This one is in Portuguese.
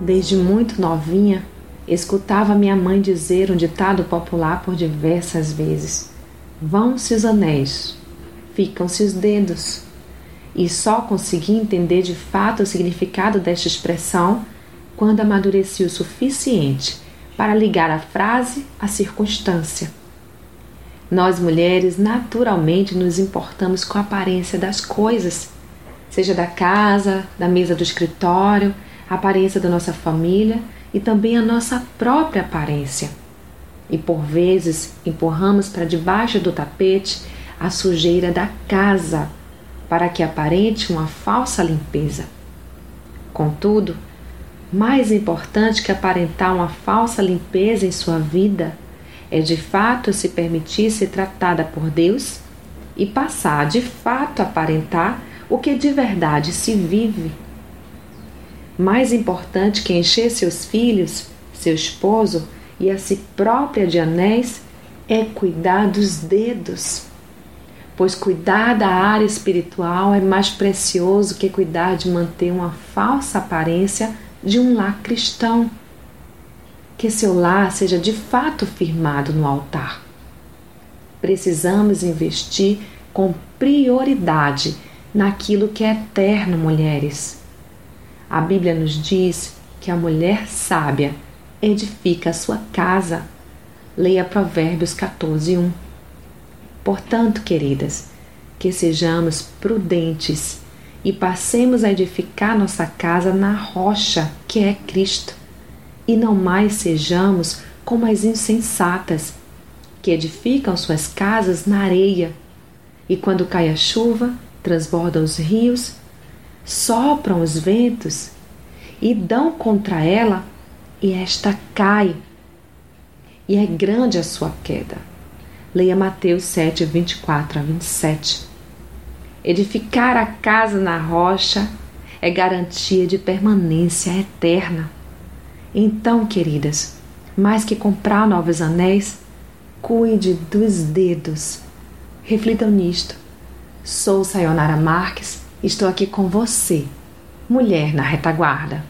Desde muito novinha, escutava minha mãe dizer um ditado popular por diversas vezes: Vão-se os anéis, ficam-se os dedos. E só consegui entender de fato o significado desta expressão quando amadureci o suficiente para ligar a frase à circunstância. Nós mulheres naturalmente nos importamos com a aparência das coisas, seja da casa, da mesa do escritório, a aparência da nossa família e também a nossa própria aparência. E por vezes empurramos para debaixo do tapete a sujeira da casa para que aparente uma falsa limpeza. Contudo, mais importante que aparentar uma falsa limpeza em sua vida é de fato se permitir ser tratada por Deus e passar de fato a aparentar o que de verdade se vive. Mais importante que encher seus filhos, seu esposo e a si própria de anéis é cuidar dos dedos. Pois cuidar da área espiritual é mais precioso que cuidar de manter uma falsa aparência de um lar cristão. Que seu lar seja de fato firmado no altar. Precisamos investir com prioridade naquilo que é eterno, mulheres. A Bíblia nos diz que a mulher sábia edifica a sua casa. Leia Provérbios 14, 1. Portanto, queridas, que sejamos prudentes e passemos a edificar nossa casa na rocha que é Cristo, e não mais sejamos como as insensatas, que edificam suas casas na areia, e quando cai a chuva, transbordam os rios, sopram os ventos e dão contra ela, e esta cai, e é grande a sua queda. Leia Mateus 7, 24 a 27. Edificar a casa na rocha é garantia de permanência eterna. Então, queridas, mais que comprar novos anéis, cuide dos dedos. Reflitam nisto. Sou Sayonara Marques, estou aqui com você, mulher na retaguarda.